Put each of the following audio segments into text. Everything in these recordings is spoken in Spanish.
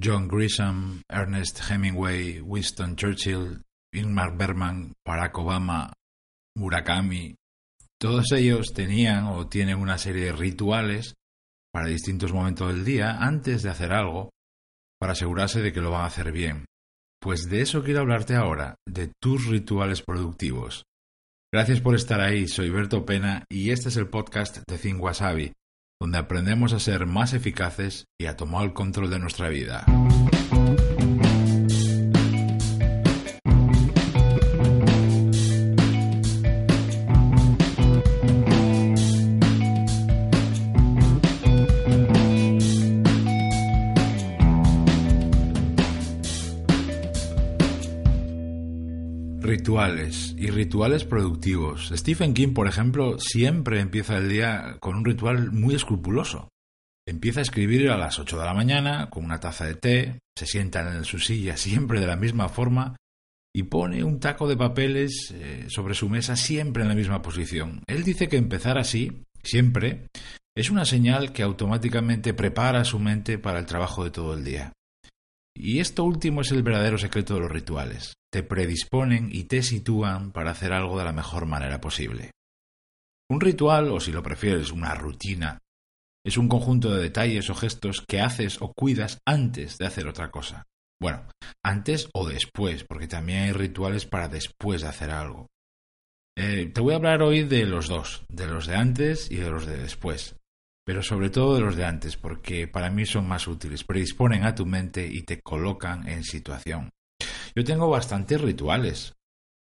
John Grisham, Ernest Hemingway, Winston Churchill, Ingmar Bergman, Barack Obama, Murakami, todos ellos tenían o tienen una serie de rituales para distintos momentos del día antes de hacer algo para asegurarse de que lo van a hacer bien. Pues de eso quiero hablarte ahora, de tus rituales productivos. Gracias por estar ahí, soy Berto Pena y este es el podcast de Think Wasabi, donde aprendemos a ser más eficaces y a tomar el control de nuestra vida. Rituales y rituales productivos. Stephen King, por ejemplo, siempre empieza el día con un ritual muy escrupuloso. Empieza a escribir a las 8 de la mañana con una taza de té, se sienta en su silla siempre de la misma forma y pone un taco de papeles eh, sobre su mesa siempre en la misma posición. Él dice que empezar así, siempre, es una señal que automáticamente prepara su mente para el trabajo de todo el día. Y esto último es el verdadero secreto de los rituales. Te predisponen y te sitúan para hacer algo de la mejor manera posible. Un ritual, o si lo prefieres, una rutina, es un conjunto de detalles o gestos que haces o cuidas antes de hacer otra cosa. Bueno, antes o después, porque también hay rituales para después de hacer algo. Eh, te voy a hablar hoy de los dos, de los de antes y de los de después pero sobre todo de los de antes, porque para mí son más útiles, predisponen a tu mente y te colocan en situación. Yo tengo bastantes rituales,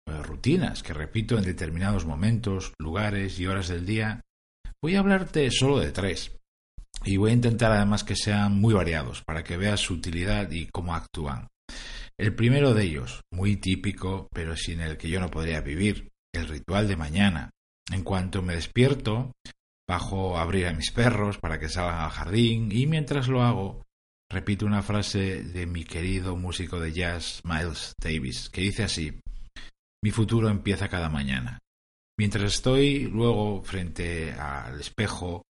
eh, rutinas que repito en determinados momentos, lugares y horas del día. Voy a hablarte solo de tres, y voy a intentar además que sean muy variados, para que veas su utilidad y cómo actúan. El primero de ellos, muy típico, pero sin el que yo no podría vivir, el ritual de mañana. En cuanto me despierto, Bajo a abrir a mis perros para que salgan al jardín y mientras lo hago repito una frase de mi querido músico de jazz Miles Davis que dice así Mi futuro empieza cada mañana. Mientras estoy luego frente al espejo,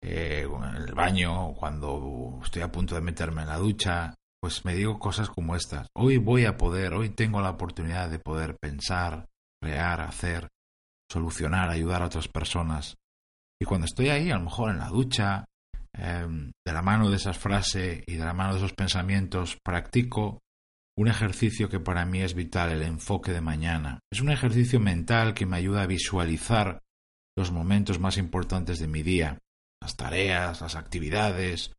eh, en el baño, cuando estoy a punto de meterme en la ducha, pues me digo cosas como estas. Hoy voy a poder, hoy tengo la oportunidad de poder pensar, crear, hacer, solucionar, ayudar a otras personas. Y cuando estoy ahí, a lo mejor en la ducha, em, de la mano de esas frases y de la mano de esos pensamientos, practico un ejercicio que para mí es vital, el enfoque de mañana. Es un ejercicio mental que me ayuda a visualizar los momentos más importantes de mi día, las tareas, las actividades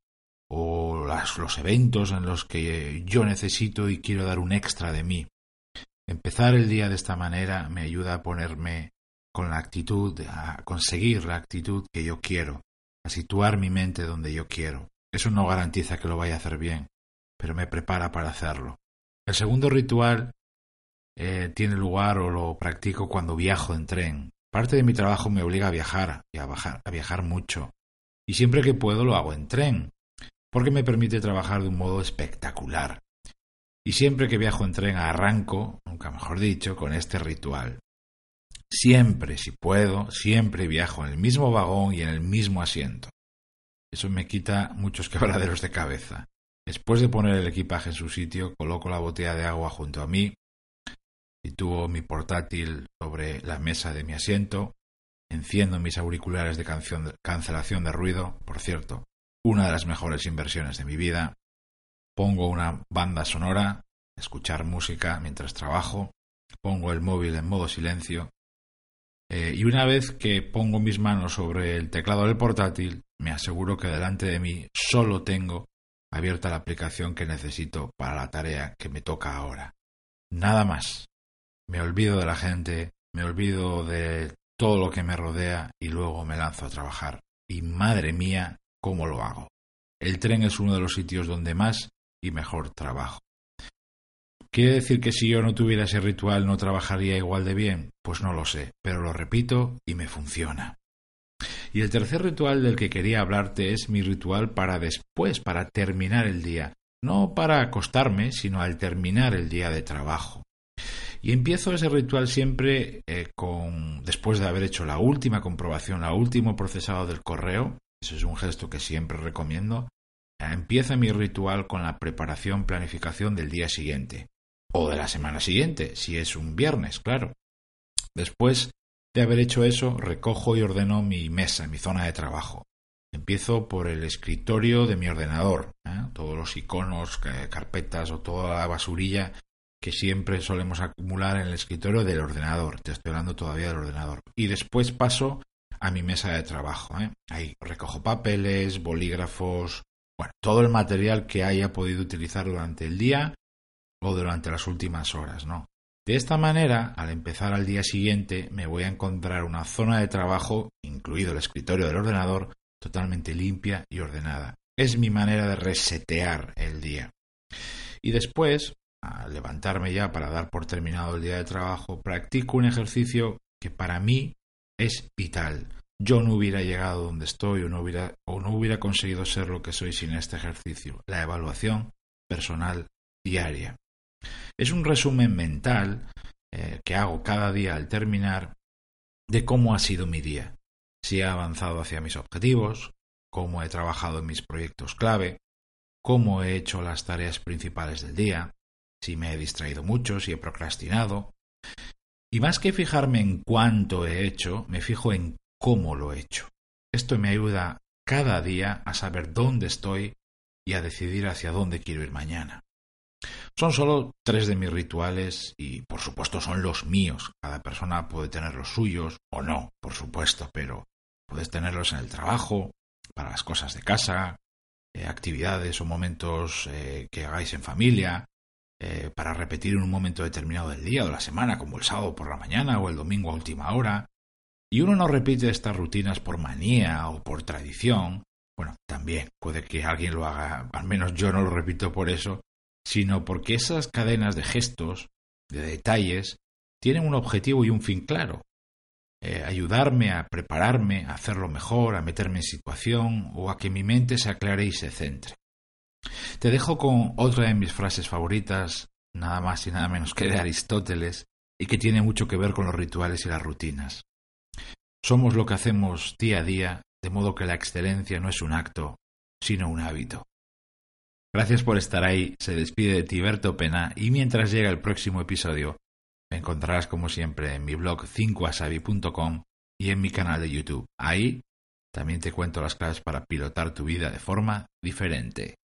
o los eventos en los que yo necesito y quiero dar un extra de mí. Empezar el día de esta manera me ayuda a ponerme con la actitud, a conseguir la actitud que yo quiero, a situar mi mente donde yo quiero. Eso no garantiza que lo vaya a hacer bien, pero me prepara para hacerlo. El segundo ritual eh, tiene lugar o lo practico cuando viajo en tren. Parte de mi trabajo me obliga a viajar y a, a viajar mucho. Y siempre que puedo lo hago en tren, porque me permite trabajar de un modo espectacular. Y siempre que viajo en tren arranco, nunca mejor dicho, con este ritual. Siempre, si puedo, siempre viajo en el mismo vagón y en el mismo asiento. Eso me quita muchos quebraderos de cabeza. Después de poner el equipaje en su sitio, coloco la botella de agua junto a mí, sitúo mi portátil sobre la mesa de mi asiento, enciendo mis auriculares de cancelación de ruido, por cierto, una de las mejores inversiones de mi vida, pongo una banda sonora, escuchar música mientras trabajo, pongo el móvil en modo silencio eh, y una vez que pongo mis manos sobre el teclado del portátil, me aseguro que delante de mí solo tengo abierta la aplicación que necesito para la tarea que me toca ahora. Nada más. Me olvido de la gente, me olvido de todo lo que me rodea y luego me lanzo a trabajar. Y madre mía, ¿cómo lo hago? El tren es uno de los sitios donde más y mejor trabajo. ¿Quiere decir que si yo no tuviera ese ritual no trabajaría igual de bien? Pues no lo sé, pero lo repito y me funciona. Y el tercer ritual del que quería hablarte es mi ritual para después, para terminar el día. No para acostarme, sino al terminar el día de trabajo. Y empiezo ese ritual siempre eh, con después de haber hecho la última comprobación, la último procesado del correo. Eso es un gesto que siempre recomiendo. empieza mi ritual con la preparación, planificación del día siguiente. O de la semana siguiente, si es un viernes, claro. Después de haber hecho eso, recojo y ordeno mi mesa, mi zona de trabajo. Empiezo por el escritorio de mi ordenador, ¿eh? todos los iconos, carpetas o toda la basurilla que siempre solemos acumular en el escritorio del ordenador. Te estoy hablando todavía del ordenador. Y después paso a mi mesa de trabajo. ¿eh? Ahí recojo papeles, bolígrafos, bueno, todo el material que haya podido utilizar durante el día o durante las últimas horas, ¿no? De esta manera, al empezar al día siguiente, me voy a encontrar una zona de trabajo, incluido el escritorio del ordenador, totalmente limpia y ordenada. Es mi manera de resetear el día. Y después, al levantarme ya para dar por terminado el día de trabajo, practico un ejercicio que para mí es vital. Yo no hubiera llegado donde estoy o no hubiera, o no hubiera conseguido ser lo que soy sin este ejercicio, la evaluación personal diaria. Es un resumen mental eh, que hago cada día al terminar de cómo ha sido mi día, si he avanzado hacia mis objetivos, cómo he trabajado en mis proyectos clave, cómo he hecho las tareas principales del día, si me he distraído mucho, si he procrastinado. Y más que fijarme en cuánto he hecho, me fijo en cómo lo he hecho. Esto me ayuda cada día a saber dónde estoy y a decidir hacia dónde quiero ir mañana. Son solo tres de mis rituales y por supuesto son los míos. Cada persona puede tener los suyos o no, por supuesto, pero puedes tenerlos en el trabajo, para las cosas de casa, eh, actividades o momentos eh, que hagáis en familia, eh, para repetir en un momento determinado del día o de la semana, como el sábado por la mañana o el domingo a última hora. Y uno no repite estas rutinas por manía o por tradición. Bueno, también puede que alguien lo haga, al menos yo no lo repito por eso, sino porque esas cadenas de gestos, de detalles, tienen un objetivo y un fin claro. Eh, ayudarme a prepararme, a hacerlo mejor, a meterme en situación o a que mi mente se aclare y se centre. Te dejo con otra de mis frases favoritas, nada más y nada menos que de Aristóteles, y que tiene mucho que ver con los rituales y las rutinas. Somos lo que hacemos día a día, de modo que la excelencia no es un acto, sino un hábito. Gracias por estar ahí, se despide de Tiberto Pena y mientras llega el próximo episodio, me encontrarás como siempre en mi blog 5asabi.com y en mi canal de YouTube. Ahí también te cuento las claves para pilotar tu vida de forma diferente.